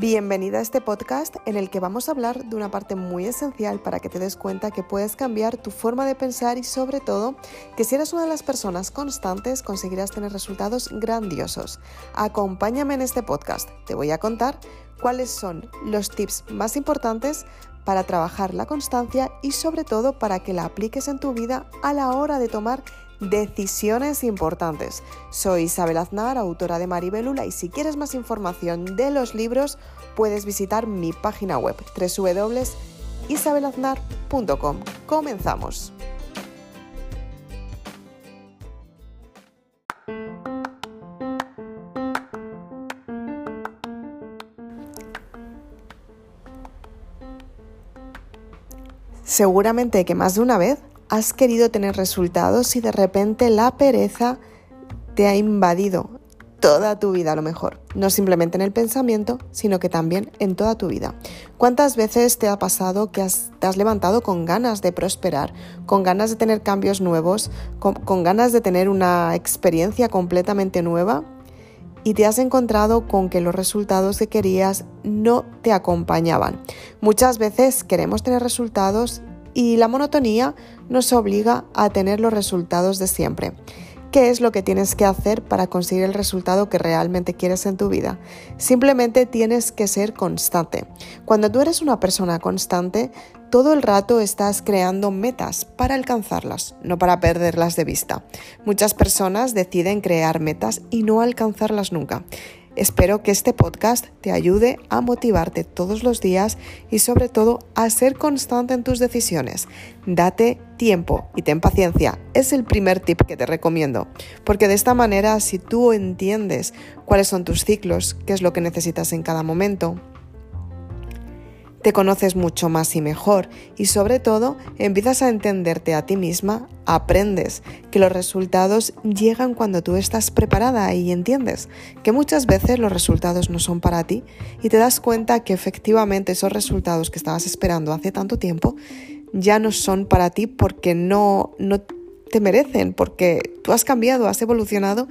Bienvenida a este podcast en el que vamos a hablar de una parte muy esencial para que te des cuenta que puedes cambiar tu forma de pensar y sobre todo que si eres una de las personas constantes conseguirás tener resultados grandiosos. Acompáñame en este podcast. Te voy a contar cuáles son los tips más importantes para trabajar la constancia y sobre todo para que la apliques en tu vida a la hora de tomar decisiones importantes. Soy Isabel Aznar, autora de Maribelula, y si quieres más información de los libros, puedes visitar mi página web www.isabelaznar.com. Comenzamos. Seguramente que más de una vez has querido tener resultados y de repente la pereza te ha invadido toda tu vida a lo mejor. No simplemente en el pensamiento, sino que también en toda tu vida. ¿Cuántas veces te ha pasado que te has levantado con ganas de prosperar, con ganas de tener cambios nuevos, con ganas de tener una experiencia completamente nueva? y te has encontrado con que los resultados que querías no te acompañaban. Muchas veces queremos tener resultados y la monotonía nos obliga a tener los resultados de siempre. ¿Qué es lo que tienes que hacer para conseguir el resultado que realmente quieres en tu vida? Simplemente tienes que ser constante. Cuando tú eres una persona constante, todo el rato estás creando metas para alcanzarlas, no para perderlas de vista. Muchas personas deciden crear metas y no alcanzarlas nunca. Espero que este podcast te ayude a motivarte todos los días y sobre todo a ser constante en tus decisiones. Date tiempo y ten paciencia. Es el primer tip que te recomiendo, porque de esta manera si tú entiendes cuáles son tus ciclos, qué es lo que necesitas en cada momento, te conoces mucho más y mejor y sobre todo empiezas a entenderte a ti misma, aprendes que los resultados llegan cuando tú estás preparada y entiendes que muchas veces los resultados no son para ti y te das cuenta que efectivamente esos resultados que estabas esperando hace tanto tiempo ya no son para ti porque no, no te merecen, porque tú has cambiado, has evolucionado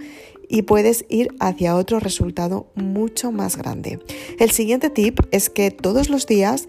y puedes ir hacia otro resultado mucho más grande. El siguiente tip es que todos los días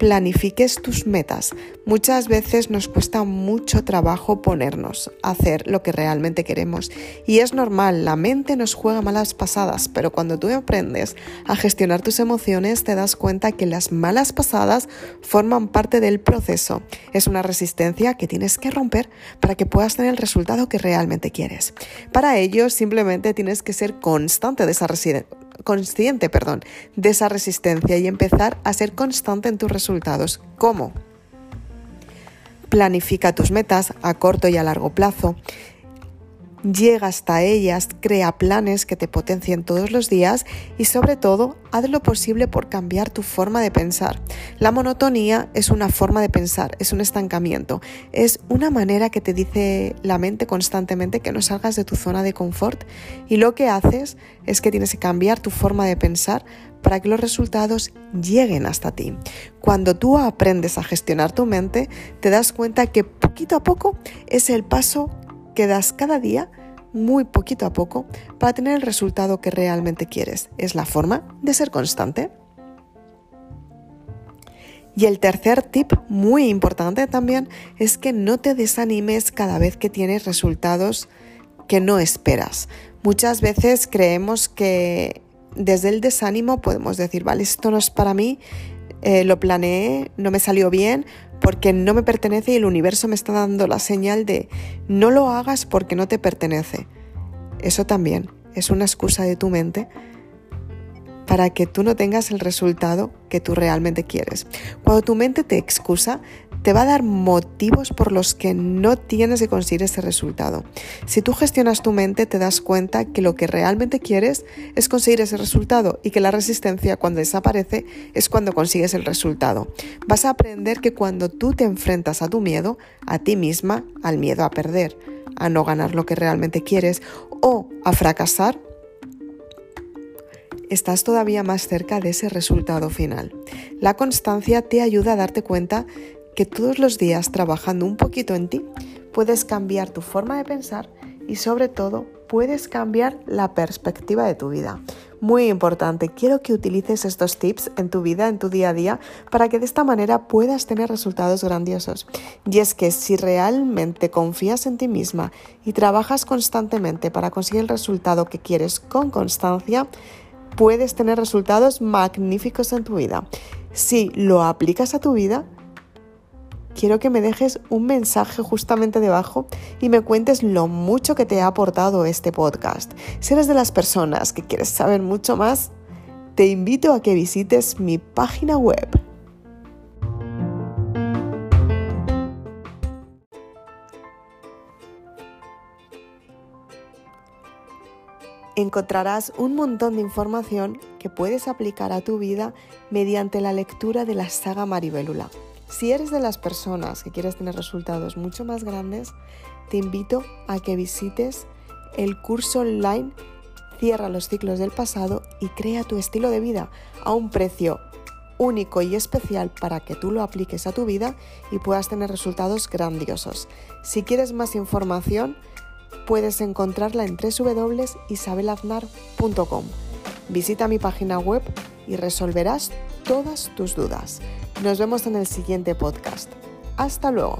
planifiques tus metas. Muchas veces nos cuesta mucho trabajo ponernos a hacer lo que realmente queremos y es normal, la mente nos juega malas pasadas, pero cuando tú aprendes a gestionar tus emociones te das cuenta que las malas pasadas forman parte del proceso. Es una resistencia que tienes que romper para que puedas tener el resultado que realmente quieres. Para ello simplemente tienes que ser constante de esa resistencia consciente perdón, de esa resistencia y empezar a ser constante en tus resultados. ¿Cómo? Planifica tus metas a corto y a largo plazo llega hasta ellas, crea planes que te potencien todos los días y sobre todo haz lo posible por cambiar tu forma de pensar. La monotonía es una forma de pensar, es un estancamiento, es una manera que te dice la mente constantemente que no salgas de tu zona de confort y lo que haces es que tienes que cambiar tu forma de pensar para que los resultados lleguen hasta ti. Cuando tú aprendes a gestionar tu mente, te das cuenta que poquito a poco es el paso que das cada día muy poquito a poco para tener el resultado que realmente quieres. Es la forma de ser constante. Y el tercer tip muy importante también es que no te desanimes cada vez que tienes resultados que no esperas. Muchas veces creemos que desde el desánimo podemos decir, vale, esto no es para mí, eh, lo planeé, no me salió bien, porque no me pertenece y el universo me está dando la señal de no lo hagas porque no te pertenece. Eso también es una excusa de tu mente para que tú no tengas el resultado que tú realmente quieres. Cuando tu mente te excusa, te va a dar motivos por los que no tienes que conseguir ese resultado. Si tú gestionas tu mente, te das cuenta que lo que realmente quieres es conseguir ese resultado y que la resistencia cuando desaparece es cuando consigues el resultado. Vas a aprender que cuando tú te enfrentas a tu miedo, a ti misma, al miedo a perder, a no ganar lo que realmente quieres o a fracasar, estás todavía más cerca de ese resultado final. La constancia te ayuda a darte cuenta que todos los días trabajando un poquito en ti puedes cambiar tu forma de pensar y sobre todo puedes cambiar la perspectiva de tu vida. Muy importante, quiero que utilices estos tips en tu vida, en tu día a día, para que de esta manera puedas tener resultados grandiosos. Y es que si realmente confías en ti misma y trabajas constantemente para conseguir el resultado que quieres con constancia, puedes tener resultados magníficos en tu vida. Si lo aplicas a tu vida, quiero que me dejes un mensaje justamente debajo y me cuentes lo mucho que te ha aportado este podcast. Si eres de las personas que quieres saber mucho más, te invito a que visites mi página web. Encontrarás un montón de información que puedes aplicar a tu vida mediante la lectura de la saga Maribelula. Si eres de las personas que quieres tener resultados mucho más grandes, te invito a que visites el curso online Cierra los ciclos del pasado y crea tu estilo de vida a un precio único y especial para que tú lo apliques a tu vida y puedas tener resultados grandiosos. Si quieres más información, puedes encontrarla en www.isabelaznar.com. Visita mi página web y resolverás todas tus dudas. Nos vemos en el siguiente podcast. Hasta luego.